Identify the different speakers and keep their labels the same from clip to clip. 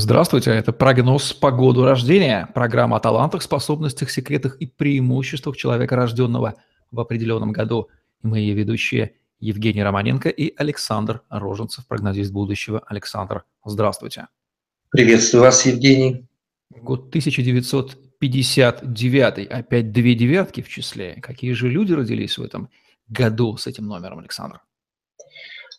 Speaker 1: Здравствуйте, это прогноз по году рождения, программа о талантах, способностях, секретах и преимуществах человека, рожденного в определенном году. И мы ее ведущие Евгений Романенко и Александр Роженцев, прогнозист будущего. Александр, здравствуйте.
Speaker 2: Приветствую вас, Евгений.
Speaker 1: Год 1959, опять две девятки в числе. Какие же люди родились в этом году с этим номером, Александр?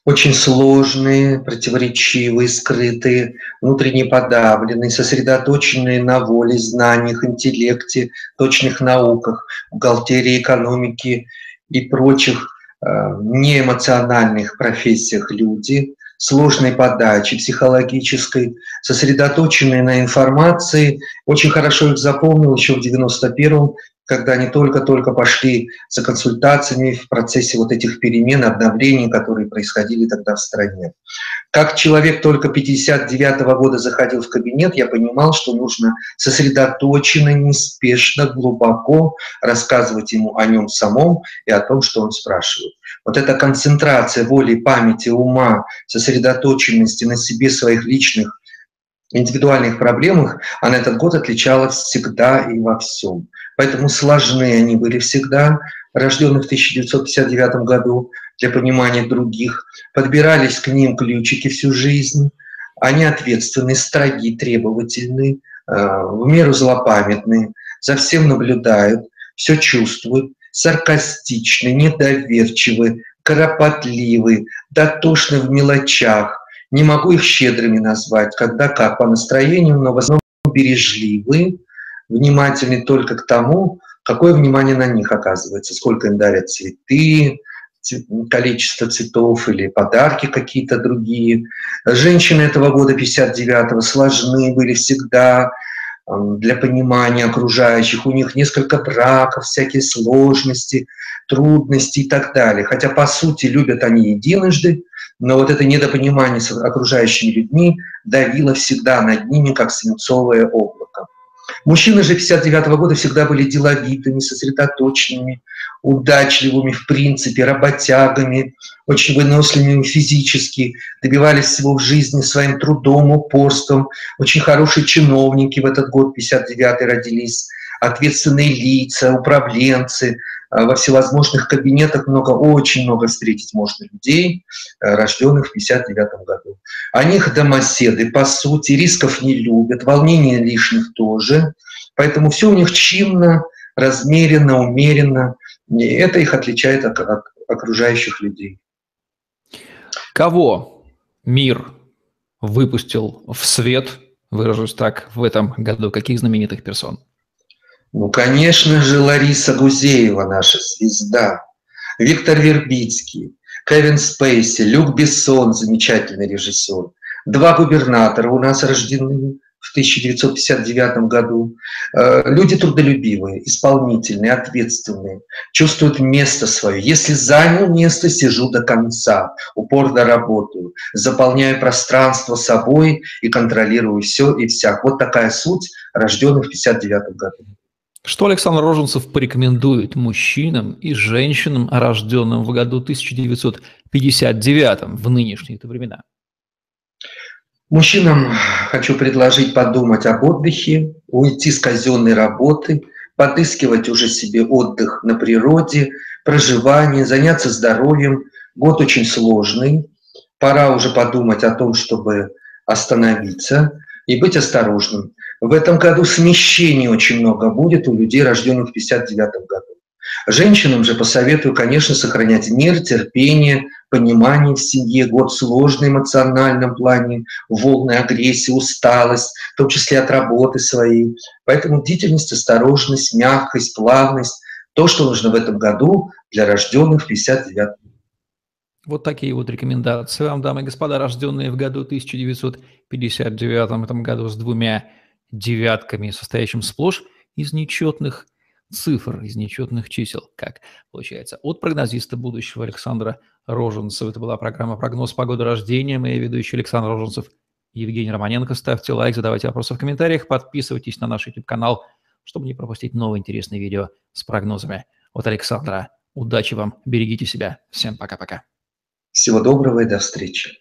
Speaker 2: Очень сложные, противоречивые, скрытые, внутренне подавленные, сосредоточенные на воле, знаниях, интеллекте, точных науках, бухгалтерии, экономике и прочих э, неэмоциональных профессиях люди, сложной подачи психологической, сосредоточенные на информации. Очень хорошо их запомнил еще в 91-м, когда они только-только пошли за консультациями в процессе вот этих перемен, обновлений, которые происходили тогда в стране. Как человек только 59 -го года заходил в кабинет, я понимал, что нужно сосредоточенно, неспешно, глубоко рассказывать ему о нем самом и о том, что он спрашивает. Вот эта концентрация воли, памяти, ума, сосредоточенности на себе своих личных индивидуальных проблемах, она этот год отличалась всегда и во всем. Поэтому сложны они были всегда, рожденных в 1959 году, для понимания других. Подбирались к ним ключики всю жизнь. Они ответственны, строги, требовательны, э, в меру злопамятны, за всем наблюдают, все чувствуют, саркастичны, недоверчивы, кропотливы, дотошны в мелочах. Не могу их щедрыми назвать, когда как, по настроению, но в основном бережливы, внимательны только к тому, какое внимание на них оказывается, сколько им дарят цветы, количество цветов или подарки какие-то другие. Женщины этого года 59-го сложны были всегда для понимания окружающих. У них несколько браков, всякие сложности, трудности и так далее. Хотя, по сути, любят они единожды, но вот это недопонимание с окружающими людьми давило всегда над ними, как свинцовое облако. Мужчины же 59 -го года всегда были деловитыми, сосредоточенными, удачливыми в принципе, работягами, очень выносливыми физически, добивались всего в жизни своим трудом, упорством. Очень хорошие чиновники в этот год, 59-й, родились, ответственные лица, управленцы – во всевозможных кабинетах много, очень много встретить можно людей, э, рожденных в 59 году. Они их домоседы, по сути, рисков не любят, волнений лишних тоже. Поэтому все у них чинно, размеренно, умеренно. И это их отличает от, от окружающих людей.
Speaker 1: Кого мир выпустил в свет, выражусь так, в этом году? Каких знаменитых персон?
Speaker 2: Ну, конечно же, Лариса Гузеева, наша звезда, Виктор Вербицкий, Кевин Спейси, Люк Бессон, замечательный режиссер. Два губернатора у нас рождены в 1959 году. Э, люди трудолюбивые, исполнительные, ответственные, чувствуют место свое. Если занял место, сижу до конца, упорно работаю, заполняю пространство собой и контролирую все и всяк. Вот такая суть рожденных в 1959 году.
Speaker 1: Что Александр Роженцев порекомендует мужчинам и женщинам, рожденным в году 1959 в нынешние времена?
Speaker 2: Мужчинам хочу предложить подумать об отдыхе, уйти с казенной работы, подыскивать уже себе отдых на природе, проживание, заняться здоровьем. Год очень сложный. Пора уже подумать о том, чтобы остановиться и быть осторожным. В этом году смещений очень много будет у людей, рожденных в 59 году. Женщинам же посоветую, конечно, сохранять мир, терпение, понимание в семье, год сложный эмоциональном плане, волны агрессии, усталость, в том числе от работы своей. Поэтому бдительность, осторожность, мягкость, плавность – то, что нужно в этом году для рожденных в 59
Speaker 1: вот такие вот рекомендации вам, дамы и господа, рожденные в году 1959, в этом году с двумя девятками, состоящим сплошь из нечетных цифр, из нечетных чисел, как получается. От прогнозиста будущего Александра Роженцева. Это была программа «Прогноз погоды рождения». Мы ведущий Александр Роженцев, Евгений Романенко. Ставьте лайк, задавайте вопросы в комментариях, подписывайтесь на наш YouTube-канал, чтобы не пропустить новые интересные видео с прогнозами. От Александра. Удачи вам, берегите себя. Всем пока-пока.
Speaker 2: Всего доброго и до встречи.